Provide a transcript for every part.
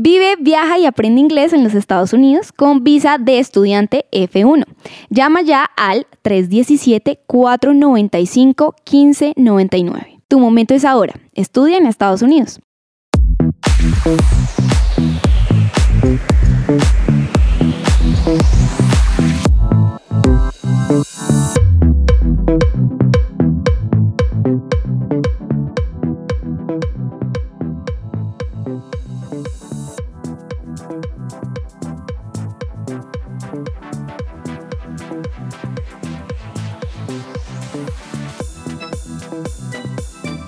Vive, viaja y aprende inglés en los Estados Unidos con visa de estudiante F1. Llama ya al 317-495-1599. Tu momento es ahora. Estudia en Estados Unidos.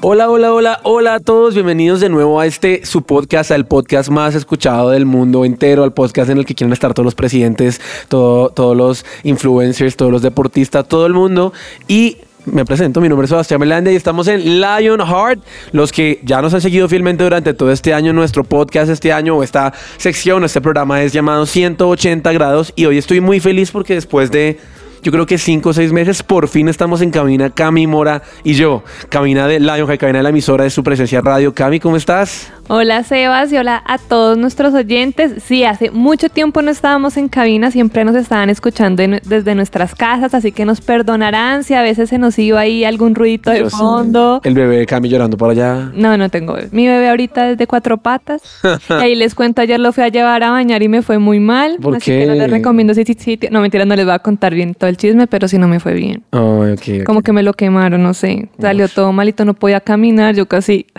Hola, hola, hola, hola a todos. Bienvenidos de nuevo a este su podcast, al podcast más escuchado del mundo entero, al podcast en el que quieren estar todos los presidentes, todo- todos los influencers, todos los deportistas, todo el mundo. Y me presento, mi nombre es Sebastián Melande y estamos en Lionheart. Los que ya nos han seguido fielmente durante todo este año, nuestro podcast este año o esta sección, este programa es llamado 180 grados y hoy estoy muy feliz porque después de yo creo que cinco o seis meses, por fin estamos en cabina, Cami Mora y yo. Cabina de Lionheart, cabina de la emisora de su presencia radio. Cami, ¿cómo estás? Hola Sebas y hola a todos nuestros oyentes. Sí, hace mucho tiempo no estábamos en cabina, siempre nos estaban escuchando en- desde nuestras casas, así que nos perdonarán si a veces se nos iba ahí algún ruidito de fondo. El bebé de Cami llorando por allá. No, no tengo bebé. Mi bebé ahorita es de cuatro patas. y ahí les cuento, ayer lo fui a llevar a bañar y me fue muy mal. ¿Por así que no qué? les recomiendo ese sitio. No, mentira, no les voy a contar bien todo el chisme, pero sí no me fue bien. Ay, ok, ok. Como que me lo quemaron, no sé. Salió todo malito, no podía caminar, yo casi...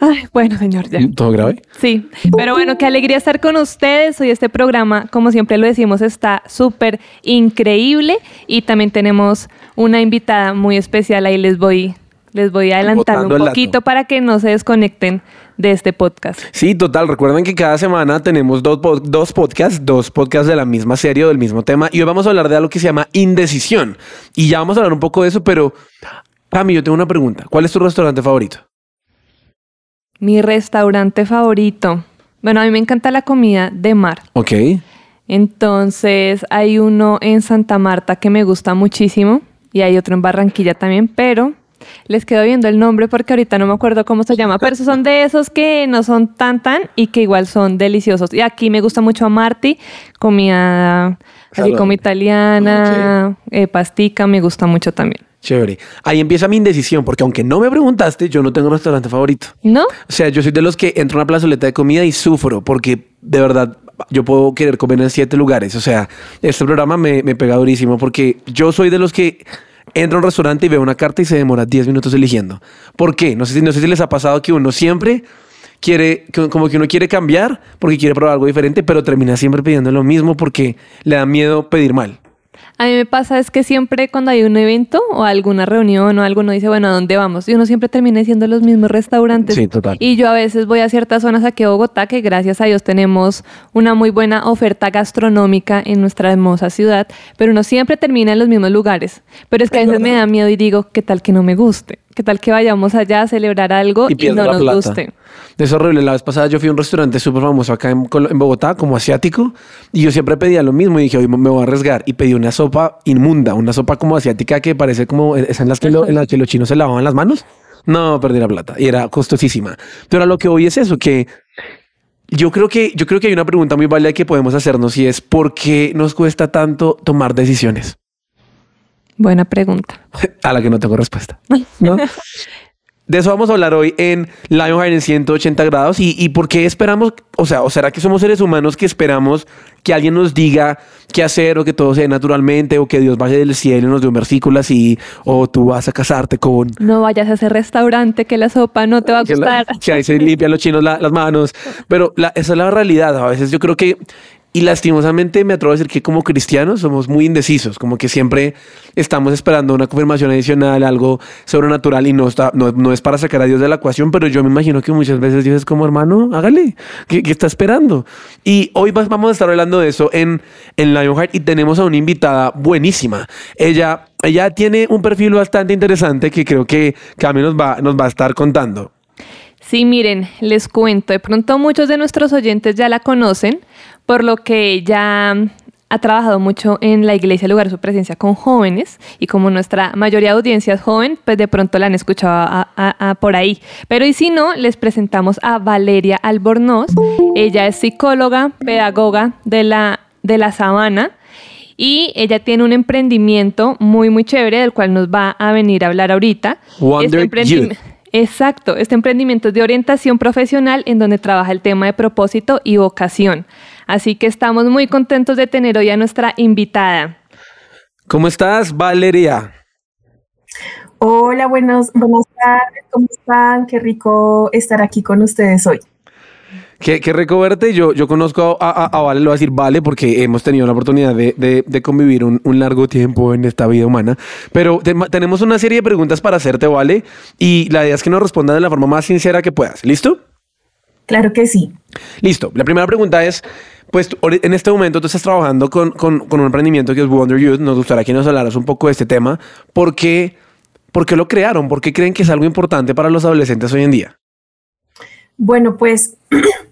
Ay, bueno, señor, ya. ¿Todo grave? Sí, pero bueno, qué alegría estar con ustedes. Hoy este programa, como siempre lo decimos, está súper increíble y también tenemos una invitada muy especial. Ahí les voy, les voy a adelantar un poquito para que no se desconecten de este podcast. Sí, total. Recuerden que cada semana tenemos dos, dos podcasts, dos podcasts de la misma serie o del mismo tema. Y hoy vamos a hablar de algo que se llama indecisión. Y ya vamos a hablar un poco de eso, pero Cami, yo tengo una pregunta. ¿Cuál es tu restaurante favorito? Mi restaurante favorito. Bueno, a mí me encanta la comida de mar. Ok. Entonces hay uno en Santa Marta que me gusta muchísimo y hay otro en Barranquilla también, pero les quedo viendo el nombre porque ahorita no me acuerdo cómo se llama, pero esos son de esos que no son tan tan y que igual son deliciosos. Y aquí me gusta mucho a Marti, comida así como italiana, eh, pastica, me gusta mucho también. Chévere. Ahí empieza mi indecisión, porque aunque no me preguntaste, yo no tengo un restaurante favorito. ¿No? O sea, yo soy de los que entro a una plazoleta de comida y sufro, porque de verdad yo puedo querer comer en siete lugares. O sea, este programa me, me pega durísimo, porque yo soy de los que entro a un restaurante y veo una carta y se demora 10 minutos eligiendo. ¿Por qué? No sé, si- no sé si les ha pasado que uno siempre quiere, como que uno quiere cambiar porque quiere probar algo diferente, pero termina siempre pidiendo lo mismo porque le da miedo pedir mal. A mí me pasa es que siempre cuando hay un evento o alguna reunión o algo, uno dice, bueno, ¿a dónde vamos? Y uno siempre termina diciendo los mismos restaurantes. Sí, total. Y yo a veces voy a ciertas zonas aquí a Bogotá que gracias a Dios tenemos una muy buena oferta gastronómica en nuestra hermosa ciudad, pero uno siempre termina en los mismos lugares. Pero es que a veces me da miedo y digo, ¿qué tal que no me guste? ¿Qué tal que vayamos allá a celebrar algo y, no nos plata. guste? Es horrible. La vez pasada yo fui a un restaurante súper famoso acá en, Bogotá, como asiático, y yo siempre pedía lo mismo y dije, hoy me voy a arriesgar. Y pedí una sopa inmunda, una sopa como asiática que parece como esa en las que, lo- en las que los chinos se lavaban las manos. No, perdí la plata y era costosísima. Pero a lo que hoy es eso, que yo creo que, yo creo que hay una pregunta muy válida que podemos hacernos y es ¿por qué nos cuesta tanto tomar decisiones? Buena pregunta. a la que no tengo respuesta. ¿no? De eso vamos a hablar hoy en Lionheart en 180 grados y, y por qué esperamos, o sea, o será que somos seres humanos que esperamos que alguien nos diga qué hacer o que todo sea naturalmente o que Dios vaya del cielo y nos dé un versículo así o tú vas a casarte con... No vayas a ese restaurante que la sopa no te va a que, la- gustar. que ahí se limpian los chinos la- las manos, pero la- esa es la realidad. A veces yo creo que, Y lastimosamente me atrevo a decir que como cristianos somos muy indecisos, como que siempre estamos esperando una confirmación adicional, algo sobrenatural y no, está, no, es para sacar a Dios de la ecuación, pero yo me imagino que muchas veces Dios es como hermano, hágale, ¿qué, está esperando? Y hoy vamos a estar hablando de eso en, en Lionheart y tenemos a una invitada buenísima. Ella, ella tiene un perfil bastante interesante que creo que Cami nos va, nos va a estar contando. Sí, miren, les cuento, de pronto muchos de nuestros oyentes ya la conocen, por lo que ella ha trabajado mucho en la iglesia lugar de su presencia con jóvenes y como nuestra mayoría de audiencia es joven, pues de pronto la han escuchado por ahí. Pero y si no, les presentamos a Valeria Albornoz. Ella es psicóloga, pedagoga de la, de la Sabana y ella tiene un emprendimiento muy, muy chévere del cual nos va a venir a hablar ahorita. Wonder este Exacto, este emprendimiento es de orientación profesional en donde trabaja el tema de propósito y vocación. Así que estamos muy contentos de tener hoy a nuestra invitada. ¿Cómo estás, Valeria? Hola, buenos, buenas tardes, ¿cómo están? Qué rico estar aquí con ustedes hoy. Qué, verte. Yo, yo conozco a, Vale, lo voy a decir Vale, porque hemos tenido la oportunidad de, convivir un, largo tiempo en esta vida humana. Pero tenemos una serie de preguntas para hacerte, Vale, y la idea es que nos respondas de la forma más sincera que puedas. ¿Listo? Claro que sí. Listo. La primera pregunta es, pues en este momento tú estás trabajando con, un emprendimiento que es Wonder Youth. Nos gustaría que nos hablaras un poco de este tema. ¿Por qué, ¿Por qué lo crearon? ¿Por qué creen que es algo importante para los adolescentes hoy en día? Bueno, pues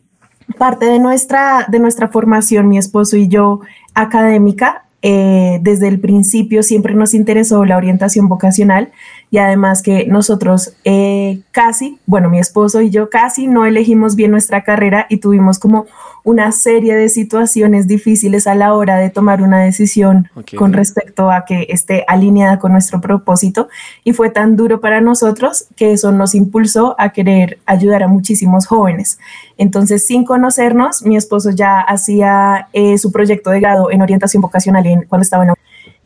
parte de nuestra, de nuestra formación, mi esposo y yo, académica, eh, desde el principio siempre nos interesó la orientación vocacional y además que nosotros eh, casi, bueno, mi esposo y yo casi no elegimos bien nuestra carrera y tuvimos como una serie de situaciones difíciles a la hora de tomar una decisión con respecto a que esté alineada con nuestro propósito y fue tan duro para nosotros que eso nos impulsó a querer ayudar a muchísimos jóvenes. Entonces, sin conocernos, mi esposo ya hacía eh, su proyecto de grado en orientación vocacional en, cuando estaba en la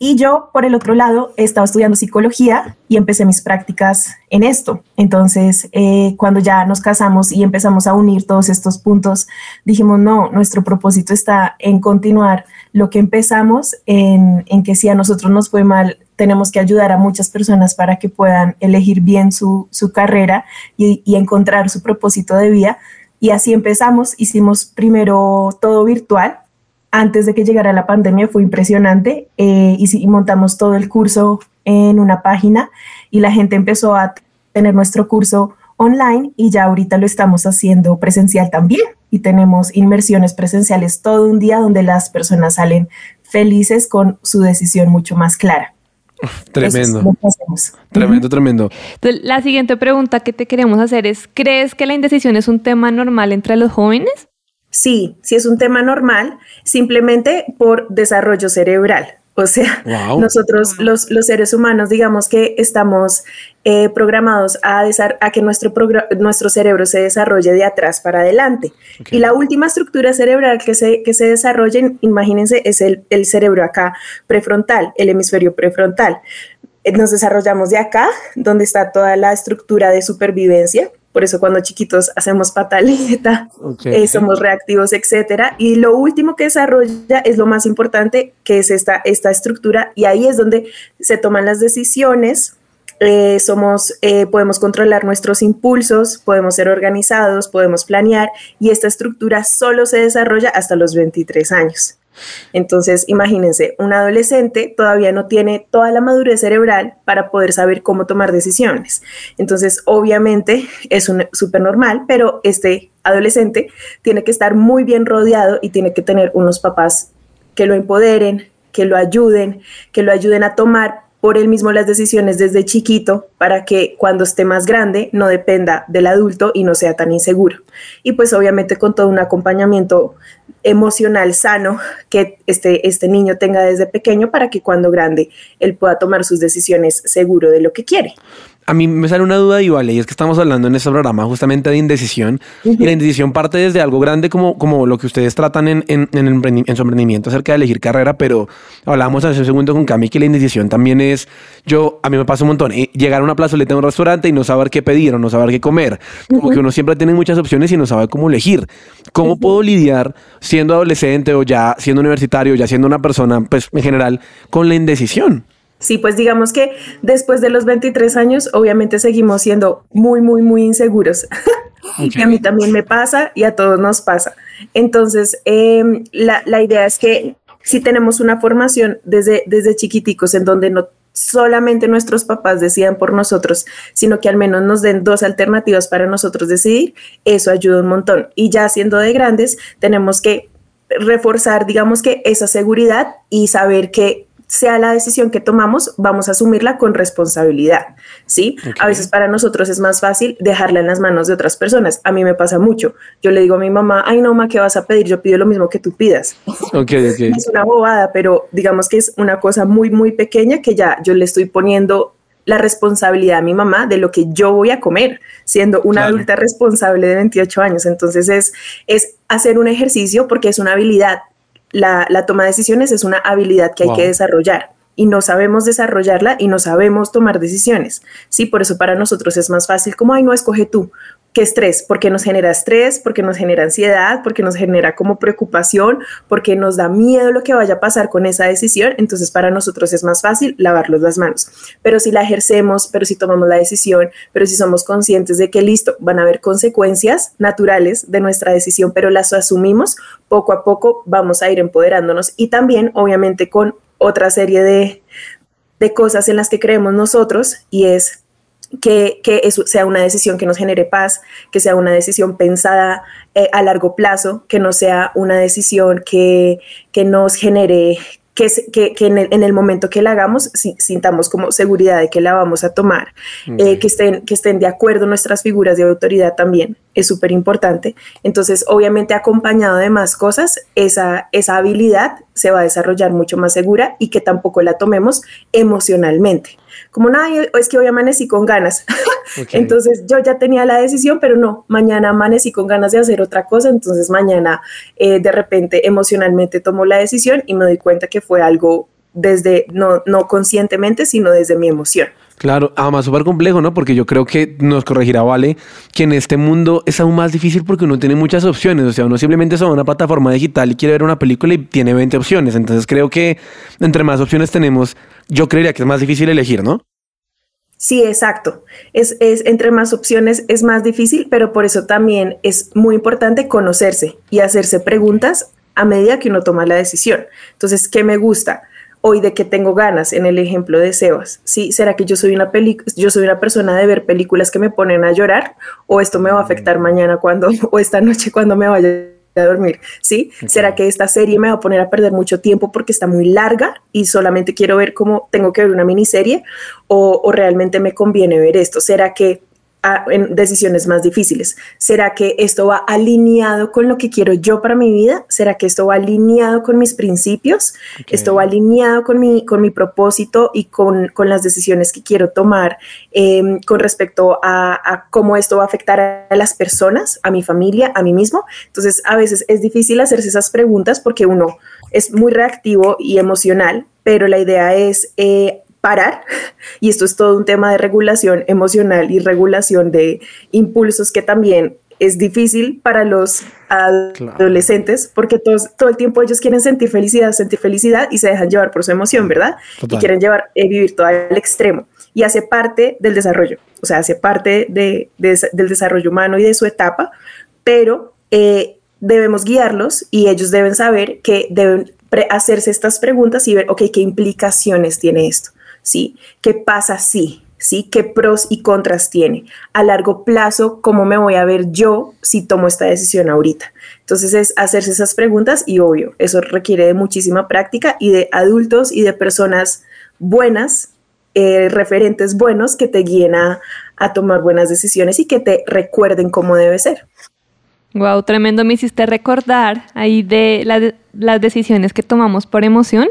y yo, por el otro lado, estaba estudiando psicología y empecé mis prácticas en esto. Entonces, eh, cuando ya nos casamos y empezamos a unir todos estos puntos, dijimos, no, nuestro propósito está en continuar lo que empezamos, en, que si a nosotros nos fue mal, tenemos que ayudar a muchas personas para que puedan elegir bien su, carrera y, y encontrar su propósito de vida. Y así empezamos, hicimos primero todo virtual, antes de que llegara la pandemia fue impresionante eh, y, montamos todo el curso en una página y la gente empezó a tener nuestro curso online y ya ahorita lo estamos haciendo presencial también y tenemos inmersiones presenciales todo un día donde las personas salen felices con su decisión mucho más clara. Tremendo. Tremendo, tremendo. la siguiente pregunta que te queremos hacer es, ¿crees que la indecisión es un tema normal entre los jóvenes? Sí, sí es un tema normal, simplemente por desarrollo cerebral. O sea, nosotros los, seres humanos, digamos que estamos eh, programados a, a que nuestro, nuestro cerebro se desarrolle de atrás para adelante. Y la última estructura cerebral que se, que se desarrolla, imagínense, es el, el cerebro acá prefrontal, el hemisferio prefrontal. Nos desarrollamos de acá, donde está toda la estructura de supervivencia por eso cuando chiquitos hacemos pataleta, eh, somos reactivos, etcétera. Y lo último que desarrolla es lo más importante, que es esta, esta estructura, y ahí es donde se toman las decisiones. Eh, somos, eh, podemos controlar nuestros impulsos, podemos ser organizados, podemos planear, y esta estructura solo se desarrolla hasta los 23 años. Entonces, imagínense, un adolescente todavía no tiene toda la madurez cerebral para poder saber cómo tomar decisiones. Entonces, obviamente es súper normal, pero este adolescente tiene que estar muy bien rodeado y tiene que tener unos papás que lo empoderen, que lo ayuden, que lo ayuden a tomar por él mismo las decisiones desde chiquito para que cuando esté más grande no dependa del adulto y no sea tan inseguro. Y pues obviamente con todo un acompañamiento emocional sano que este, este niño tenga desde pequeño para que cuando grande él pueda tomar sus decisiones seguro de lo que quiere. A mí me sale una duda y vale, y es que estamos hablando en este programa justamente de indecisión y la indecisión parte desde algo grande como, como lo que ustedes tratan en, en, en, en su emprendimiento acerca de elegir carrera, pero hablábamos hace un segundo con Cami que la indecisión también es, yo, a mí me pasa un montón, eh, llegar a una plazoleta de un restaurante y no saber qué pedir o no saber qué comer, como que uno siempre tiene muchas opciones y no sabe cómo elegir. ¿Cómo puedo lidiar siendo adolescente o ya siendo universitario, ya siendo una persona, pues en general, con la indecisión? Sí, pues digamos que después de los 23 años, obviamente seguimos siendo muy, muy, muy inseguros. y a mí también me pasa y a todos nos pasa. Entonces, em, la, la, idea es que si tenemos una formación desde, desde chiquiticos en donde no solamente nuestros papás decidan por nosotros, sino que al menos nos den dos alternativas para nosotros decidir, eso ayuda un montón. Y ya siendo de grandes, tenemos que reforzar, digamos que esa seguridad y saber que sea la decisión que tomamos, vamos a asumirla con responsabilidad, ¿sí? A veces para nosotros es más fácil dejarla en las manos de otras personas. A mí me pasa mucho. Yo le digo a mi mamá, ay, no, ma, ¿qué vas a pedir? Yo pido lo mismo que tú pidas. es una bobada, pero digamos que es una cosa muy, muy pequeña que ya yo le estoy poniendo la responsabilidad a mi mamá de lo que yo voy a comer, siendo una adulta responsable de 28 años. Entonces es, es hacer un ejercicio porque es una habilidad la, toma de decisiones es una habilidad que hay que desarrollar y no sabemos desarrollarla y no sabemos tomar decisiones. Sí, por eso para nosotros es más fácil como, ay, no, escoge tú. ¿Qué estrés? Porque nos genera estrés, porque nos genera ansiedad, porque nos genera como preocupación, porque nos da miedo lo que vaya a pasar con esa decisión. Entonces, para nosotros es más fácil lavarlos las manos. Pero si la ejercemos, pero si tomamos la decisión, pero si somos conscientes de que listo, van a haber consecuencias naturales de nuestra decisión, pero las asumimos, poco a poco vamos a ir empoderándonos y también, obviamente, con otra serie de, de cosas en las que creemos nosotros y es que, que, eso sea una decisión que nos genere paz, que sea una decisión pensada eh, a largo plazo, que no sea una decisión que, que nos genere que, que, en, el, momento que la hagamos sintamos como seguridad de que la vamos a tomar, eh, que, estén, que estén de acuerdo nuestras figuras de autoridad también, es súper importante. Entonces, obviamente acompañado de más cosas, esa, esa habilidad se va a desarrollar mucho más segura y que tampoco la tomemos emocionalmente. Como nada, es que hoy amanecí con ganas. entonces yo ya tenía la decisión, pero no, mañana amanecí con ganas de hacer otra cosa, entonces mañana eh, de repente emocionalmente tomo la decisión y me doy cuenta que fue algo desde, no, no conscientemente, sino desde mi emoción. Claro, además súper complejo, ¿no? Porque yo creo que nos corregirá Vale que en este mundo es aún más difícil porque uno tiene muchas opciones. O sea, uno simplemente se va a una plataforma digital y quiere ver una película y tiene 20 opciones. Entonces creo que entre más opciones tenemos, yo creería que es más difícil elegir, ¿no? Sí, exacto. Es, es, entre más opciones es más difícil, pero por eso también es muy importante conocerse y hacerse preguntas a medida que uno toma la decisión. Entonces, ¿qué me gusta? Hoy de qué tengo ganas en el ejemplo de Sebas. ¿Sí? ¿Será que yo soy una yo soy una persona de ver películas que me ponen a llorar o esto me va a afectar mañana cuando o esta noche cuando me vaya a dormir, ¿sí? ¿Será que esta serie me va a poner a perder mucho tiempo porque está muy larga y solamente quiero ver cómo tengo que ver una miniserie o, o realmente me conviene ver esto? ¿Será que en decisiones más difíciles. ¿Será que esto va alineado con lo que quiero yo para mi vida? ¿Será que esto va alineado con mis principios? ¿Esto va alineado con mi, con mi propósito y con, con las decisiones que quiero tomar em, con respecto a, a, cómo esto va a afectar a las personas, a mi familia, a mí mismo? Entonces, a veces es difícil hacerse esas preguntas porque uno es muy reactivo y emocional, pero la idea es... Eh, parar, y esto es todo un tema de regulación emocional y regulación de impulsos que también es difícil para los adolescentes porque todos, todo el tiempo ellos quieren sentir felicidad, sentir felicidad y se dejan llevar por su emoción, ¿verdad? Y quieren llevar, eh, vivir todo al extremo y hace parte del desarrollo, o sea, hace parte de, del desarrollo humano y de su etapa, pero eh, debemos guiarlos y ellos deben saber que deben hacerse estas preguntas y ver, ok, ¿qué implicaciones tiene esto? ¿Sí? ¿Qué pasa si? ¿Sí? ¿Qué pros y contras tiene? A largo plazo, ¿cómo me voy a ver yo si tomo esta decisión ahorita? Entonces es hacerse esas preguntas y obvio, eso requiere de muchísima práctica y de adultos y de personas buenas, eh, referentes buenos que te guíen a, tomar buenas decisiones y que te recuerden cómo debe ser. Wow, tremendo, me hiciste recordar ahí de las decisiones que tomamos por emoción,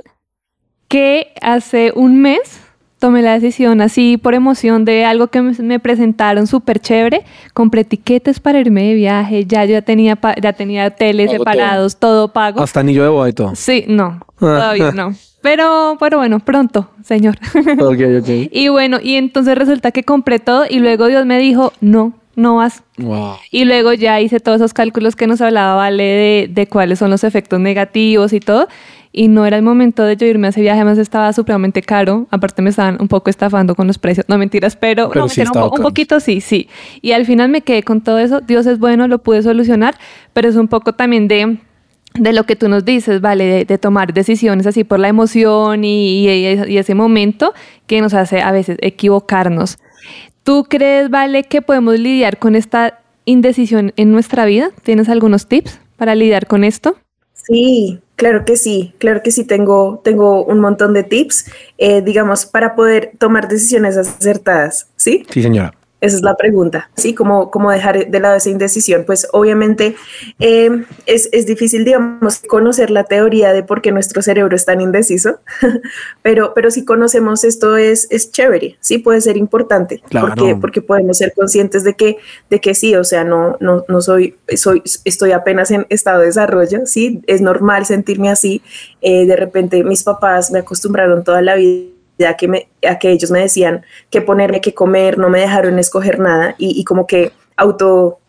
que hace un mes tomé la decisión así por emoción de algo que me presentaron súper chévere. Compré etiquetes para irme de viaje. Ya yo ya tenía, ya tenía hoteles separados, todo. pago. Hasta anillo de boda y todo. Sí, no, todavía no. Pero, pero bueno, pronto, señor. Ok, ok. y bueno, y entonces resulta que compré todo y luego Dios me dijo, no, no vas. Wow. Y luego ya hice todos esos cálculos que nos hablaba Vale de, de cuáles son los efectos negativos y todo y no era el momento de yo irme a ese viaje, además estaba supremamente caro, aparte me estaban un poco estafando con los precios, no mentiras, pero, no, sí un, un, poquito sí, sí. Y al final me quedé con todo eso, Dios es bueno, lo pude solucionar, pero es un poco también de de lo que tú nos dices, ¿vale? De, tomar decisiones así por la emoción y, y, ese momento que nos hace a veces equivocarnos. ¿Tú crees, Vale, que podemos lidiar con esta indecisión en nuestra vida? ¿Tienes algunos tips para lidiar con esto? Sí, claro que sí, claro que sí, tengo, tengo un montón de tips, eh, digamos, para poder tomar decisiones acertadas, ¿sí? Sí, señora. Esa es la pregunta, ¿sí? ¿Cómo, cómo dejar de lado esa indecisión? Pues obviamente eh, es, es, difícil, digamos, conocer la teoría de por qué nuestro cerebro es tan indeciso, pero, pero si conocemos esto es, es chévere, ¿sí? Puede ser importante, porque, porque podemos ser conscientes de que, de que sí, o sea, no, no, no soy, soy, estoy apenas en estado de desarrollo, ¿sí? Es normal sentirme así. Eh, de repente mis papás me acostumbraron toda la vida a que, me, a que ellos me decían qué ponerme, qué comer, no me dejaron escoger nada y, como que auto,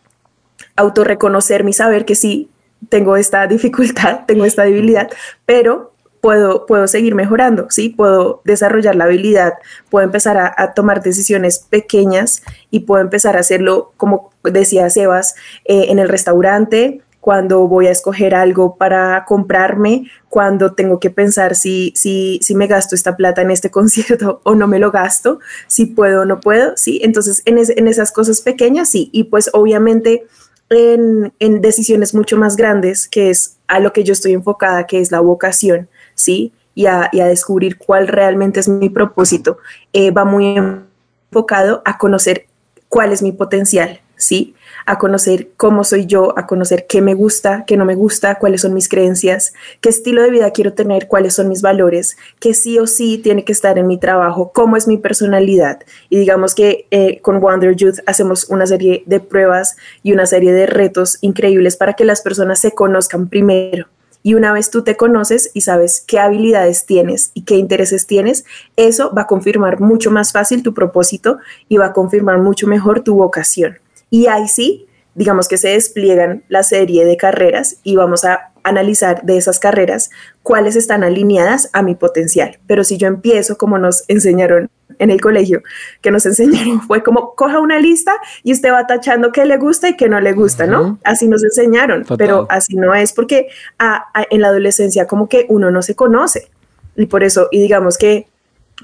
auto reconocer mi saber que sí, tengo esta dificultad, tengo esta debilidad, pero puedo, puedo seguir mejorando, ¿sí? Puedo desarrollar la habilidad, puedo empezar a, tomar decisiones pequeñas y puedo empezar a hacerlo, como decía Sebas, eh, en el restaurante, cuando voy a escoger algo para comprarme, cuando tengo que pensar si, si, si me gasto esta plata en este concierto o no me lo gasto, si puedo o no puedo, ¿sí? Entonces, en, en esas cosas pequeñas, sí. Y pues obviamente en, en, decisiones mucho más grandes, que es a lo que yo estoy enfocada, que es la vocación, ¿sí? Y a, y a descubrir cuál realmente es mi propósito, eh, va muy enfocado a conocer cuál es mi potencial, ¿sí? a conocer cómo soy yo, a conocer qué me gusta, qué no me gusta, cuáles son mis creencias, qué estilo de vida quiero tener, cuáles son mis valores, qué sí o sí tiene que estar en mi trabajo, cómo es mi personalidad. Y digamos que eh, con Wonder Youth hacemos una serie de pruebas y una serie de retos increíbles para que las personas se conozcan primero. Y una vez tú te conoces y sabes qué habilidades tienes y qué intereses tienes, eso va a confirmar mucho más fácil tu propósito y va a confirmar mucho mejor tu vocación. Y ahí sí, digamos que se despliegan la serie de carreras y vamos a analizar de esas carreras cuáles están alineadas a mi potencial. Pero si yo empiezo como nos enseñaron en el colegio, que nos enseñaron fue como coja una lista y usted va tachando qué le gusta y qué no le gusta, ¿no? Así nos enseñaron, pero así no es porque en la adolescencia como que uno no se conoce. Y por eso, y digamos que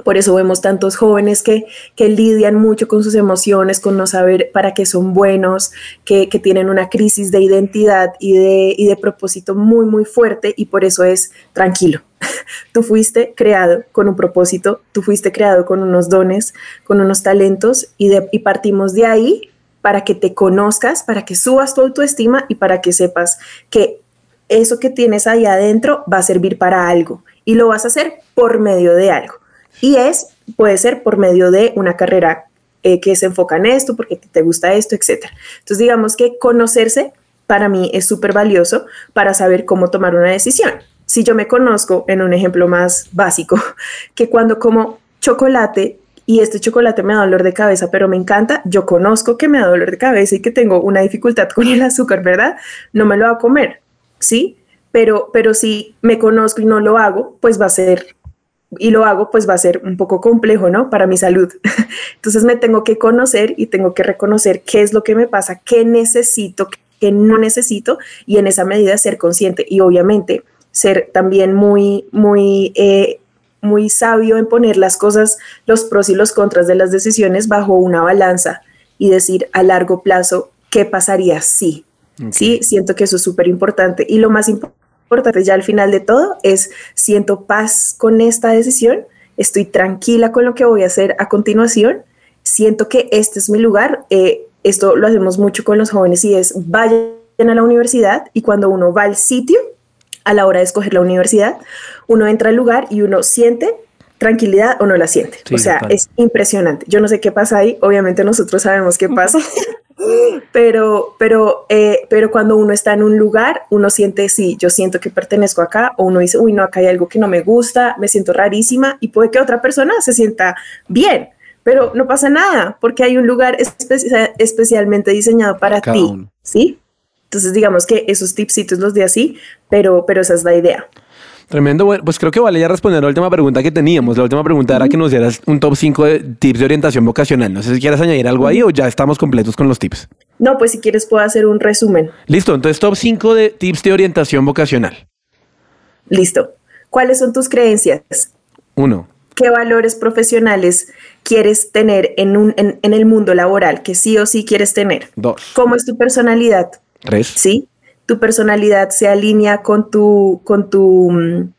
por eso vemos tantos jóvenes que, que, lidian mucho con sus emociones, con no saber para qué son buenos, que, que tienen una crisis de identidad y de, y de, propósito muy, muy fuerte y por eso es tranquilo. Tú fuiste creado con un propósito, tú fuiste creado con unos dones, con unos talentos y, de, y partimos de ahí para que te conozcas, para que subas tu autoestima y para que sepas que eso que tienes ahí adentro va a servir para algo y lo vas a hacer por medio de algo. Y es, puede ser por medio de una carrera eh, que se enfoca en esto, porque te gusta esto, etc. Entonces, digamos que conocerse para mí es súper valioso para saber cómo tomar una decisión. Si yo me conozco, en un ejemplo más básico, que cuando como chocolate y este chocolate me da dolor de cabeza, pero me encanta, yo conozco que me da dolor de cabeza y que tengo una dificultad con el azúcar, ¿verdad? No me lo va a comer, ¿sí? Pero, pero si me conozco y no lo hago, pues va a ser y lo hago, pues va a ser un poco complejo, ¿no? Para mi salud. Entonces me tengo que conocer y tengo que reconocer qué es lo que me pasa, qué necesito, qué no necesito y en esa medida ser consciente y obviamente ser también muy, muy, eh, muy sabio en poner las cosas, los pros y los contras de las decisiones bajo una balanza y decir a largo plazo qué pasaría si. Sí, siento que eso es súper importante y lo más importante importante ya al final de todo es siento paz con esta decisión, estoy tranquila con lo que voy a hacer a continuación, siento que este es mi lugar. Eh, esto lo hacemos mucho con los jóvenes y es vayan a la universidad y cuando uno va al sitio, a la hora de escoger la universidad, uno entra al lugar y uno siente tranquilidad o no la siente. Sí, o sea, total. es impresionante. Yo no sé qué pasa ahí, obviamente nosotros sabemos qué pasa, pero, pero, eh, pero cuando uno está en un lugar, uno siente, sí, yo siento que pertenezco acá, o uno dice, uy, no, acá hay algo que no me gusta, me siento rarísima, y puede que otra persona se sienta bien, pero no pasa nada, porque hay un lugar espe- especialmente diseñado para Cada ti, uno. ¿sí? Entonces, digamos que esos tipsitos los di así, pero, pero esa es la idea. Tremendo. Bueno, pues creo que vale ya responder la última pregunta que teníamos. La última pregunta era que nos dieras un top 5 de tips de orientación vocacional. No sé si quieres añadir algo ahí o ya estamos completos con los tips. No, pues si quieres puedo hacer un resumen. Listo, entonces top 5 de tips de orientación vocacional. Listo. ¿Cuáles son tus creencias? Uno. ¿Qué valores profesionales quieres tener en, un, en, en el mundo laboral que sí o sí quieres tener? Dos. ¿Cómo es tu personalidad? Tres. ¿Sí? Tu personalidad se alinea con tu, con tu, mm,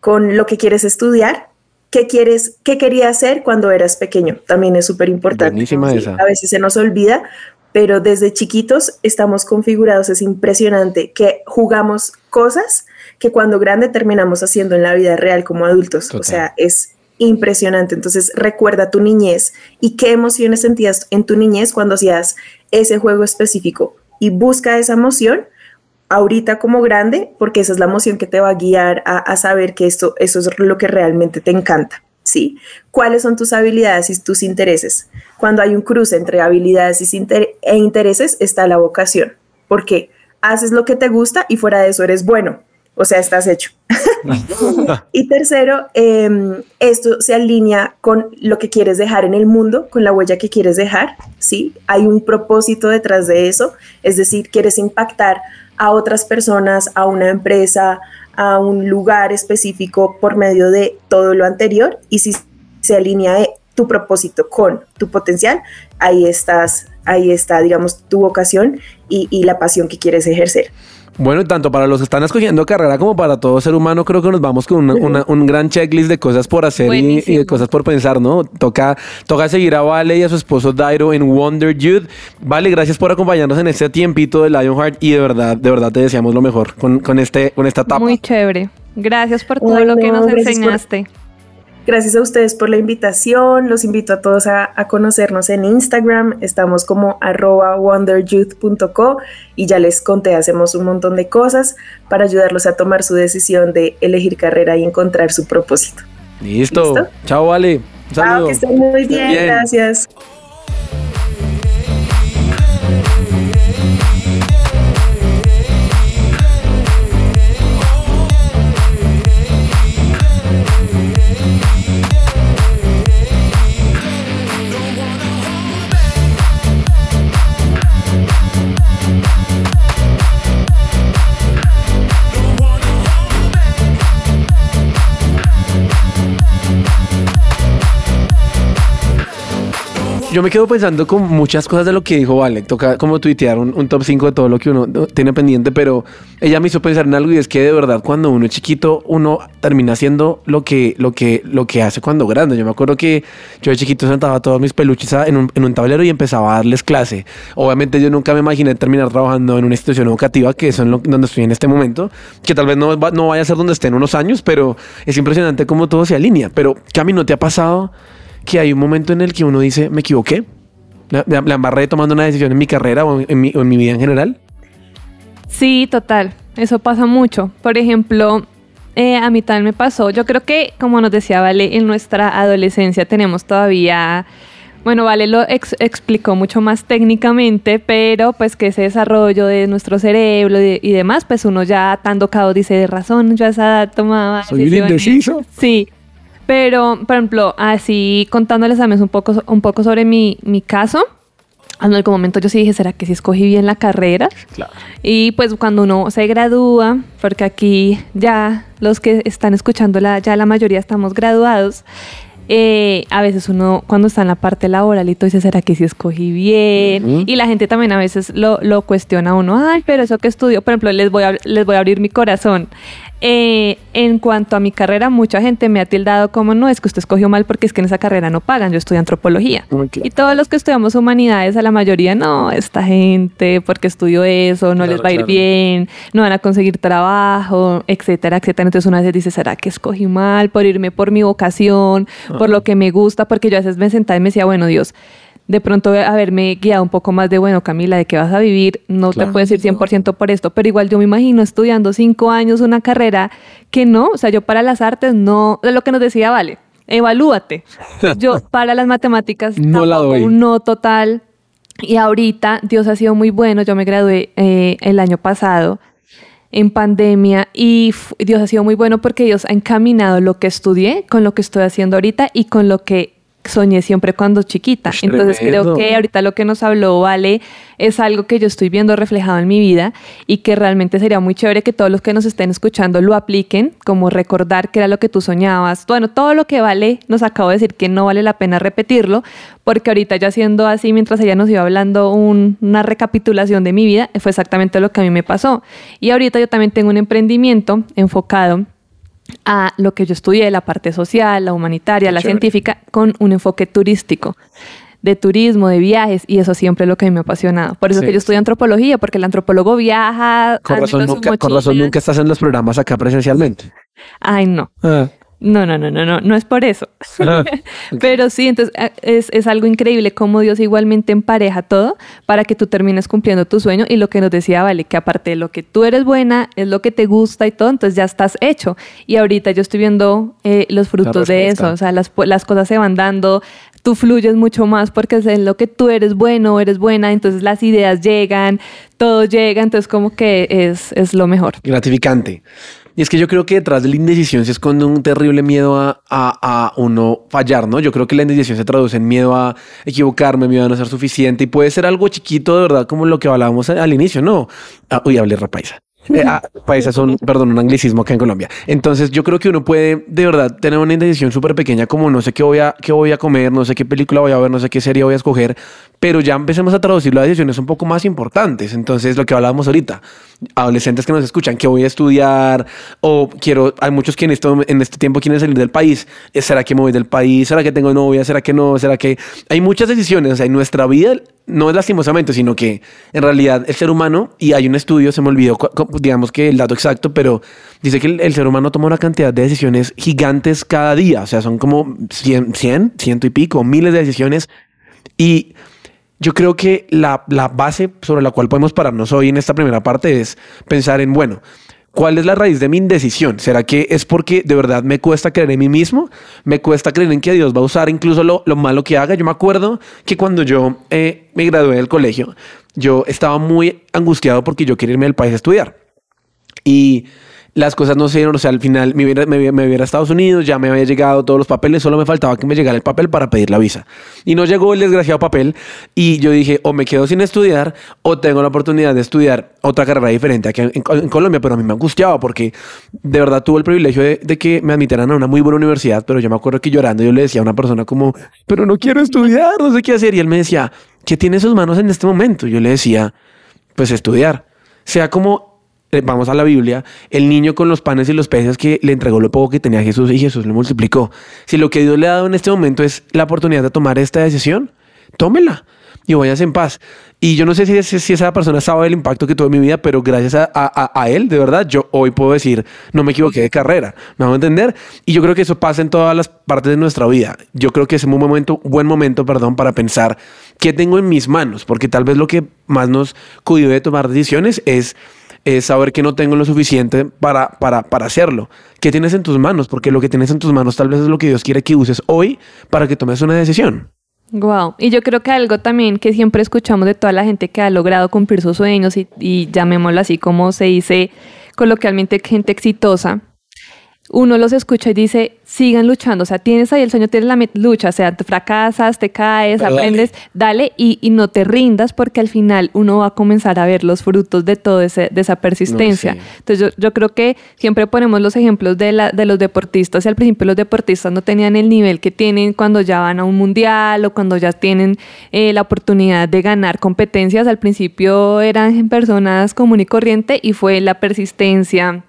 con lo que quieres estudiar. ¿Qué quieres, qué querías hacer cuando eras pequeño? También es súper importante. Sí. A veces se nos olvida, pero desde chiquitos estamos configurados. Es impresionante que jugamos cosas que cuando grande terminamos haciendo en la vida real como adultos. Total. O sea, es impresionante. Entonces recuerda tu niñez y qué emociones sentías en tu niñez cuando hacías ese juego específico y busca esa emoción ahorita como grande porque esa es la emoción que te va a guiar a, a saber que esto, eso es lo que realmente te encanta. ¿Sí? ¿Cuáles son tus habilidades y tus intereses? Cuando hay un cruce entre habilidades e intereses está la vocación. Porque haces lo que te gusta y fuera de eso eres bueno. O sea, estás hecho. Y tercero, eh, esto se alinea con lo que quieres dejar en el mundo, con la huella que quieres dejar, ¿sí? Hay un propósito detrás de eso, es decir, quieres impactar a otras personas, a una empresa, a un lugar específico por medio de todo lo anterior y si se alinea tu propósito con tu potencial, ahí estás, ahí está, digamos, tu vocación y, y la pasión que quieres ejercer. Bueno, tanto para los que están escogiendo carrera como para todo ser humano, creo que nos vamos con una- una- un gran checklist de cosas por hacer y, y de cosas por pensar, ¿no? Toca, toca seguir a Vale y a su esposo Dairo en Wonder Youth. Vale, gracias por acompañarnos en este tiempito de Lionheart y de verdad, de verdad te deseamos lo mejor con, con, este, con esta etapa. Muy chévere. Gracias por todo Ay, lo que no, nos por- enseñaste. Gracias a ustedes por la invitación. Los invito a todos a, a conocernos en Instagram. Estamos como arroba wonderyouth.co y ya les conté, hacemos un montón de cosas para ayudarlos a tomar su decisión de elegir carrera y encontrar su propósito. Listo. ¿Listo? Chao, Vale. Un Chao, que estén muy bien, Bien. gracias. Yo me quedo pensando con muchas cosas de lo que dijo Vale. Toca como tuitear un, un top 5 de todo lo que uno ¿no? tiene pendiente, pero ella me hizo pensar en algo y es que de verdad cuando uno es chiquito, uno termina haciendo lo que, lo que, lo que hace cuando grande. Yo me acuerdo que yo de chiquito sentaba todos mis peluches en un, en un tablero y empezaba a darles clase. Obviamente yo nunca me imaginé terminar trabajando en una institución educativa, que es en lo, donde estoy en este momento, que tal vez no, no vaya a ser donde esté en unos años, pero es impresionante cómo todo se alinea. Pero, Cami, ¿no te ha pasado? Que hay un momento en el que uno dice, me equivoqué, la, la- la embarré tomando una decisión en mi carrera o en, mi, o en mi vida en general. Sí, total. Eso pasa mucho. Por ejemplo, eh, a mí también me pasó. Yo creo que, como nos decía Vale, en nuestra adolescencia tenemos todavía. Bueno, Vale lo ex- explicó mucho más técnicamente, pero pues que ese desarrollo de nuestro cerebro y, y demás, pues uno ya tan tocado dice de razón, yo a esa edad tomaba. Soy un decisiones". indeciso. Sí. Pero, por ejemplo, así contándoles mí un poco, un poco sobre mi, mi caso, en algún momento yo sí dije, ¿será que sí escogí bien la carrera? Claro. Y pues cuando uno se gradúa, porque aquí ya los que están escuchándola, ya la mayoría estamos graduados, eh, a veces uno cuando está en la parte laboral y todo dice, ¿será que sí escogí bien? Y la gente también a veces lo, lo, cuestiona a uno, ay, pero eso que estudio, por ejemplo, les voy a, les voy a abrir mi corazón. Eh, en cuanto a mi carrera, mucha gente me ha tildado como no, es que usted escogió mal porque es que en esa carrera no pagan, yo estudio antropología. Y todos los que estudiamos humanidades, a la mayoría, no, esta gente, porque estudió eso, no les va a ir bien, no van a conseguir trabajo, etcétera, etcétera. Entonces una vez dice, ¿será que escogí mal por irme por mi vocación, por lo que me gusta? Porque yo a veces me sentaba y me decía, bueno, Dios, de pronto haberme guiado un poco más de, bueno, Camila, ¿de qué vas a vivir? No te puedo decir 100% por esto, pero igual yo me imagino estudiando cinco años una carrera que no, o sea, yo para las artes no, de lo que nos decía, vale, evalúate. Yo para las matemáticas no la doy. un no total. Y ahorita Dios ha sido muy bueno, yo me gradué eh, el año pasado en pandemia y Dios ha sido muy bueno porque Dios ha encaminado lo que estudié con lo que estoy haciendo ahorita y con lo que soñé siempre cuando chiquita. Entonces creo que ahorita lo que nos habló Vale es algo que yo estoy viendo reflejado en mi vida y que realmente sería muy chévere que todos los que nos estén escuchando lo apliquen, como recordar que era lo que tú soñabas. Bueno, todo lo que Vale nos acabo de decir que no vale la pena repetirlo, porque ahorita ya haciendo así, mientras ella nos iba hablando una recapitulación de mi vida, fue exactamente lo que a mí me pasó. Y ahorita yo también tengo un emprendimiento enfocado a lo que yo estudié, la parte social, la humanitaria, la científica, con un enfoque turístico de turismo, de viajes, y eso siempre es lo que a mí me ha apasionado. Por eso que yo estudio antropología, porque el antropólogo viaja. Con razón, nunca, con razón nunca estás en los programas acá presencialmente. Ay, no. Ah. No, no, no, no, no, no es por eso. Ah, Pero sí, entonces eh, es, es, algo increíble cómo Dios igualmente empareja todo para que tú termines cumpliendo tu sueño y lo que nos decía Vale, que aparte de lo que tú eres buena, es lo que te gusta y todo, entonces ya estás hecho. Y ahorita yo estoy viendo eh, los frutos de eso, o sea, las, las cosas se van dando, tú fluyes mucho más porque es en lo que tú eres bueno, eres buena, entonces las ideas llegan, todo llega, entonces como que es, es lo mejor. Gratificante. Y es que yo creo que detrás de la indecisión se esconde un terrible miedo a, a, uno fallar, ¿no? Yo creo que la indecisión se traduce en miedo a equivocarme, miedo a no ser suficiente y puede ser algo chiquito de verdad como lo que hablábamos al inicio, ¿no? Ah, uy, hablé rapaisa. Eh, ah, países son, perdón, un anglicismo acá en Colombia. Entonces yo creo que uno puede de verdad tener una indecisión súper pequeña como no sé qué voy, a, qué voy a comer, no sé qué película voy a ver, no sé qué serie voy a escoger, pero ya empecemos a traducirlo a decisiones un poco más importantes. Entonces lo que hablábamos ahorita, adolescentes que nos escuchan, ¿qué voy a estudiar? O quiero, hay muchos que en, esto, en este tiempo quieren salir del país. ¿Será que me voy del país? ¿Será que tengo novia? ¿Será que no? ¿Será que...? Hay muchas decisiones. O sea, en nuestra vida no es lastimosamente, sino que en realidad el ser humano, y hay un estudio, se me olvidó, digamos que el dato exacto, pero dice que el, ser humano toma una cantidad de decisiones gigantes cada día, o sea, son como 100, 100 ciento y pico, miles de decisiones, y yo creo que la, la base sobre la cual podemos pararnos hoy en esta primera parte es pensar en, bueno, ¿Cuál es la raíz de mi indecisión? ¿Será que es porque de verdad me cuesta creer en mí mismo? ¿Me cuesta creer en que Dios va a usar incluso lo, lo malo que haga? Yo me acuerdo que cuando yo eh, me gradué del colegio, yo estaba muy angustiado porque yo quería irme del país a estudiar. Y las cosas no se dieron, o sea, al final me hubiera, me, me a Estados Unidos, ya me había llegado todos los papeles, solo me faltaba que me llegara el papel para pedir la visa. Y no llegó el desgraciado papel y yo dije, o me quedo sin estudiar o tengo la oportunidad de estudiar otra carrera diferente aquí en, Colombia, pero a mí me angustiaba porque de verdad tuve el privilegio de, que me admitieran a una muy buena universidad, pero yo me acuerdo que llorando yo le decía a una persona como, pero no quiero estudiar, no sé qué hacer. Y él me decía, ¿qué tiene sus manos en este momento? Yo le decía, pues estudiar. Sea como vamos a la Biblia, el niño con los panes y los peces que le entregó lo poco que tenía Jesús y Jesús lo multiplicó. Si lo que Dios le ha dado en este momento es la oportunidad de tomar esta decisión, tómela y vayas en paz. Y yo no sé si, si, esa persona sabe el impacto que tuvo en mi vida, pero gracias a, a, él, de verdad, yo hoy puedo decir, no me equivoqué de carrera. ¿Me hago entender? Y yo creo que eso pasa en todas las partes de nuestra vida. Yo creo que es un momento, buen momento, perdón, para pensar qué tengo en mis manos, porque tal vez lo que más nos cuide de tomar decisiones es es saber que no tengo lo suficiente para, para, para hacerlo. ¿Qué tienes en tus manos? Porque lo que tienes en tus manos tal vez es lo que Dios quiere que uses hoy para que tomes una decisión. Wow. Y yo creo que algo también que siempre escuchamos de toda la gente que ha logrado cumplir sus sueños y, y llamémoslo así como se dice coloquialmente gente exitosa, uno los escucha y dice, sigan luchando, o sea, tienes ahí el sueño, tienes la lucha, o sea, te fracasas, te caes, aprendes, dale, y, y, no te rindas porque al final uno va a comenzar a ver los frutos de toda de esa persistencia. Entonces yo, yo, creo que siempre ponemos los ejemplos de, la, de los deportistas y al principio los deportistas no tenían el nivel que tienen cuando ya van a un mundial o cuando ya tienen eh, la oportunidad de ganar competencias, al principio eran personas común y corriente y fue la persistencia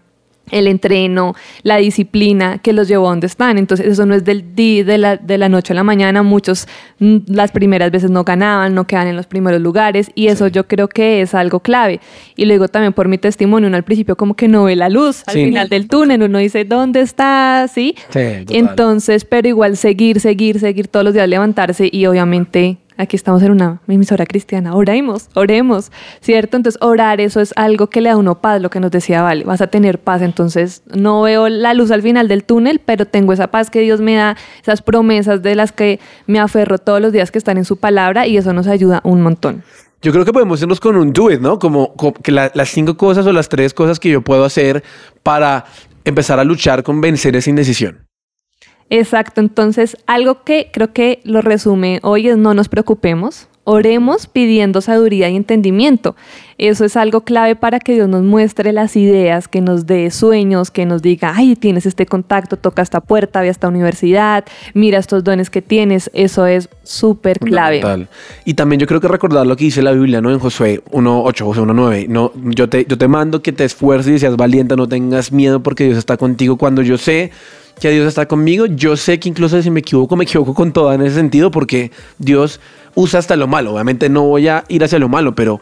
el entreno, la disciplina que los llevó a donde están. Entonces, eso no es del día, de la, de la noche a la mañana. Muchos mm, las primeras veces no ganaban, no quedan en los primeros lugares y eso yo creo que es algo clave. Y lo digo también por mi testimonio, uno al principio como que no ve la luz al final del túnel, uno dice, ¿dónde está? ¿Sí? sí Entonces, pero igual seguir, seguir, seguir todos los días, levantarse y obviamente Aquí estamos en una emisora cristiana. Oremos, oremos, ¿cierto? Entonces, orar, eso es algo que le da uno paz, lo que nos decía Vale. Vas a tener paz. Entonces, no veo la luz al final del túnel, pero tengo esa paz que Dios me da, esas promesas de las que me aferro todos los días que están en su palabra y eso nos ayuda un montón. Yo creo que podemos irnos con un do it, ¿no? Como, que las cinco cosas o las tres cosas que yo puedo hacer para empezar a luchar con vencer esa indecisión. Exacto, entonces algo que creo que lo resume hoy es no nos preocupemos, oremos pidiendo sabiduría y entendimiento. Eso es algo clave para que Dios nos muestre las ideas, que nos dé sueños, que nos diga, ay, tienes este contacto, toca esta puerta, ve a esta universidad, mira estos dones que tienes. Eso es súper clave. Y también yo creo que recordar lo que dice la Biblia, ¿no? En Josué 1.8, Josué 1.9. No, yo, te, yo te mando que te esfuerces y seas valiente, no tengas miedo porque Dios está contigo. Cuando yo sé que Dios está conmigo. Yo sé que incluso si me equivoco, me equivoco con toda en ese sentido porque Dios usa hasta lo malo. Obviamente no voy a ir hacia lo malo, pero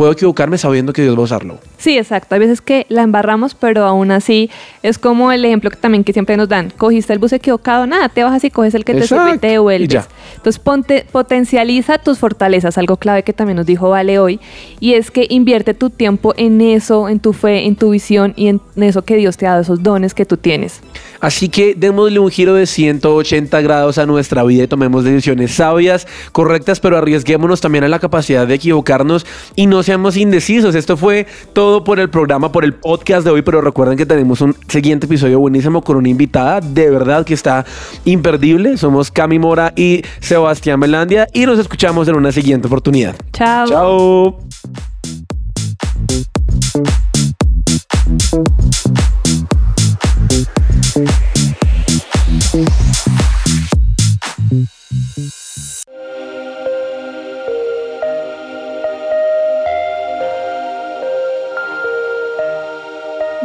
puedo equivocarme sabiendo que Dios va a usarlo. Sí, exacto. Hay veces que la embarramos, pero aún así es como el ejemplo que también que siempre nos dan. Cogiste el bus equivocado, nada, te bajas y coges el que te sirve y te devuelves. Entonces ponte, potencializa tus fortalezas, algo clave que también nos dijo Vale hoy, y es que invierte tu tiempo en eso, en tu fe, en tu visión y en eso que Dios te ha dado, esos dones que tú tienes. Así que démosle un giro de 180 grados a nuestra vida y tomemos decisiones sabias, correctas, pero arriesguémonos también a la capacidad de equivocarnos y no seamos indecisos. Esto fue todo por el programa, por el podcast de hoy, pero recuerden que tenemos un siguiente episodio buenísimo con una invitada de verdad que está imperdible. Somos Cami Mora y Sebastián Melandia y nos escuchamos en una siguiente oportunidad. Chao. Chao.